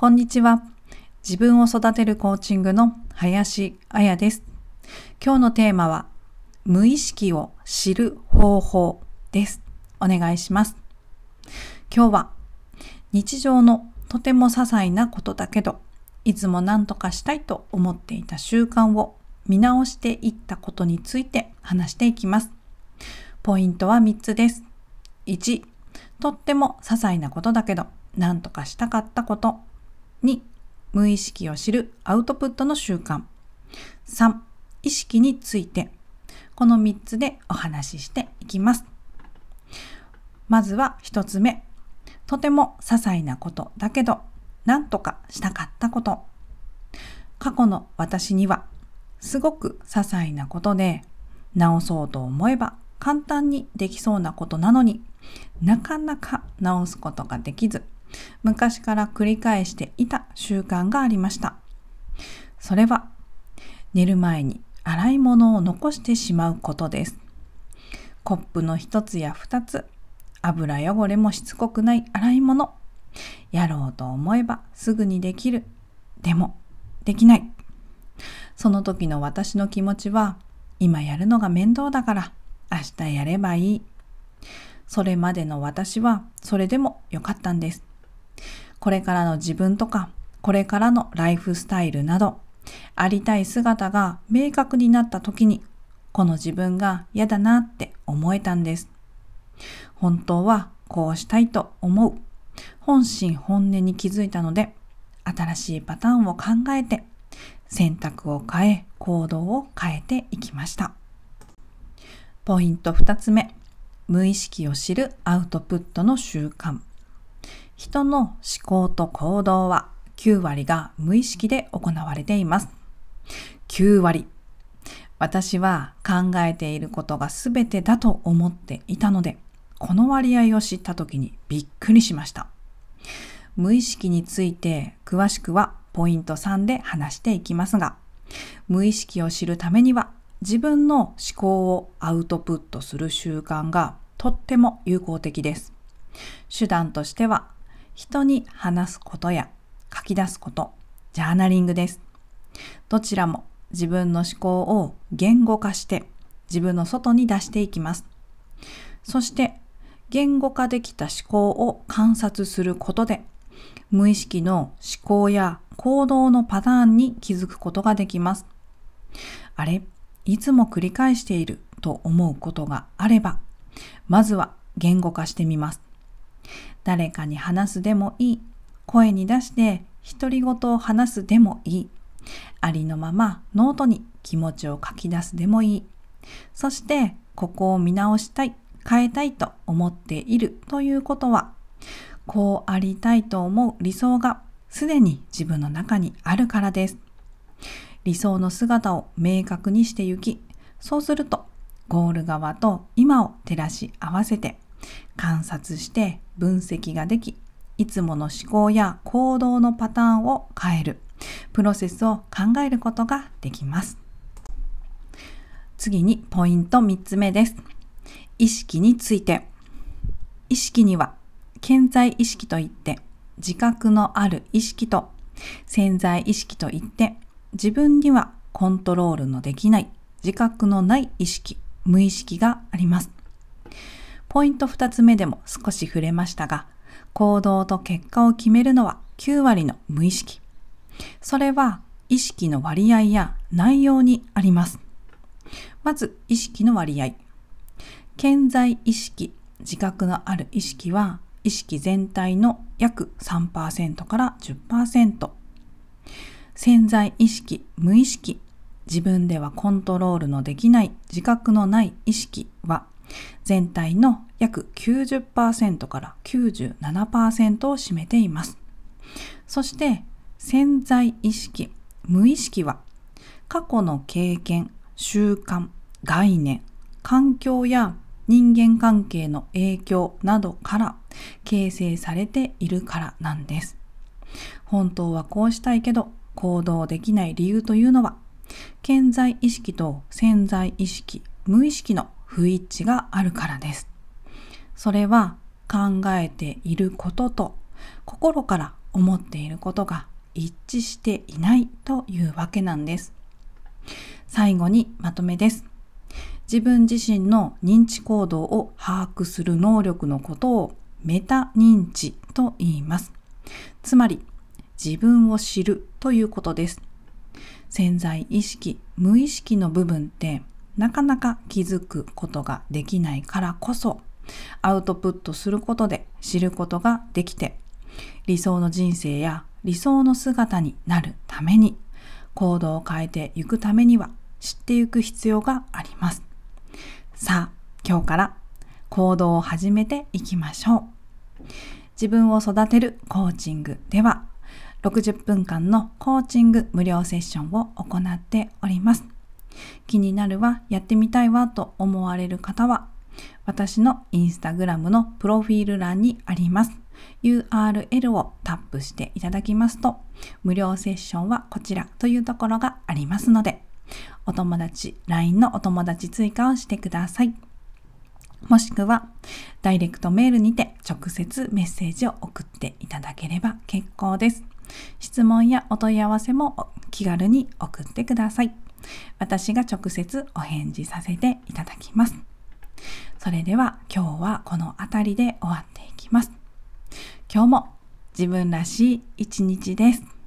こんにちは。自分を育てるコーチングの林彩です。今日のテーマは、無意識を知る方法です。お願いします。今日は、日常のとても些細なことだけど、いつも何とかしたいと思っていた習慣を見直していったことについて話していきます。ポイントは3つです。1、とっても些細なことだけど、何とかしたかったこと。2、無意識を知るアウトプットの習慣。3、意識について。この3つでお話ししていきます。まずは1つ目。とても些細なことだけど、何とかしたかったこと。過去の私には、すごく些細なことで、直そうと思えば簡単にできそうなことなのになかなか直すことができず昔から繰り返していた習慣がありました。それは寝る前に洗い物を残してしまうことです。コップの一つや二つ、油汚れもしつこくない洗い物。やろうと思えばすぐにできる。でも、できない。その時の私の気持ちは、今やるのが面倒だから明日やればいい。それまでの私はそれでもよかったんです。これからの自分とか、これからのライフスタイルなど、ありたい姿が明確になった時に、この自分が嫌だなって思えたんです。本当はこうしたいと思う。本心本音に気づいたので、新しいパターンを考えて、選択を変え、行動を変えていきました。ポイント2つ目。無意識を知るアウトプットの習慣。人の思考と行動は9割が無意識で行われています。9割。私は考えていることが全てだと思っていたので、この割合を知った時にびっくりしました。無意識について詳しくはポイント3で話していきますが、無意識を知るためには自分の思考をアウトプットする習慣がとっても有効的です。手段としては、人に話すことや書き出すこと、ジャーナリングです。どちらも自分の思考を言語化して自分の外に出していきます。そして言語化できた思考を観察することで無意識の思考や行動のパターンに気づくことができます。あれいつも繰り返していると思うことがあれば、まずは言語化してみます。誰かに話すでもいい。声に出して独り言を話すでもいい。ありのままノートに気持ちを書き出すでもいい。そして、ここを見直したい、変えたいと思っているということは、こうありたいと思う理想がすでに自分の中にあるからです。理想の姿を明確にして行き、そうするとゴール側と今を照らし合わせて観察して分析ができ、いつもの思考や行動のパターンを変えるプロセスを考えることができます。次にポイント3つ目です。意識について。意識には潜在意識といって自覚のある意識と潜在意識といって自分にはコントロールのできない自覚のない意識、無意識があります。ポイント2つ目でも少し触れましたが、行動と結果を決めるのは9割の無意識。それは意識の割合や内容にあります。まず意識の割合。健在意識、自覚のある意識は意識全体の約3%から10%。潜在意識、無意識、自分ではコントロールのできない自覚のない意識は全体の約90%から97%を占めています。そして潜在意識、無意識は過去の経験、習慣、概念、環境や人間関係の影響などから形成されているからなんです。本当はこうしたいけど行動できない理由というのは、健在意識と潜在意識、無意識の不一致があるからです。それは考えていることと心から思っていることが一致していないというわけなんです。最後にまとめです。自分自身の認知行動を把握する能力のことをメタ認知と言います。つまり自分を知るということです。潜在意識、無意識の部分ってなかなか気づくことができないからこそアウトプットすることで知ることができて理想の人生や理想の姿になるために行動を変えていくためには知っていく必要があります。さあ、今日から行動を始めていきましょう。自分を育てるコーチングでは60分間のコーチング無料セッションを行っております。気になるわ、やってみたいわと思われる方は私のインスタグラムのプロフィール欄にあります URL をタップしていただきますと無料セッションはこちらというところがありますのでお友達、LINE のお友達追加をしてください。もしくは、ダイレクトメールにて直接メッセージを送っていただければ結構です。質問やお問い合わせも気軽に送ってください。私が直接お返事させていただきます。それでは今日はこの辺りで終わっていきます。今日も自分らしい一日です。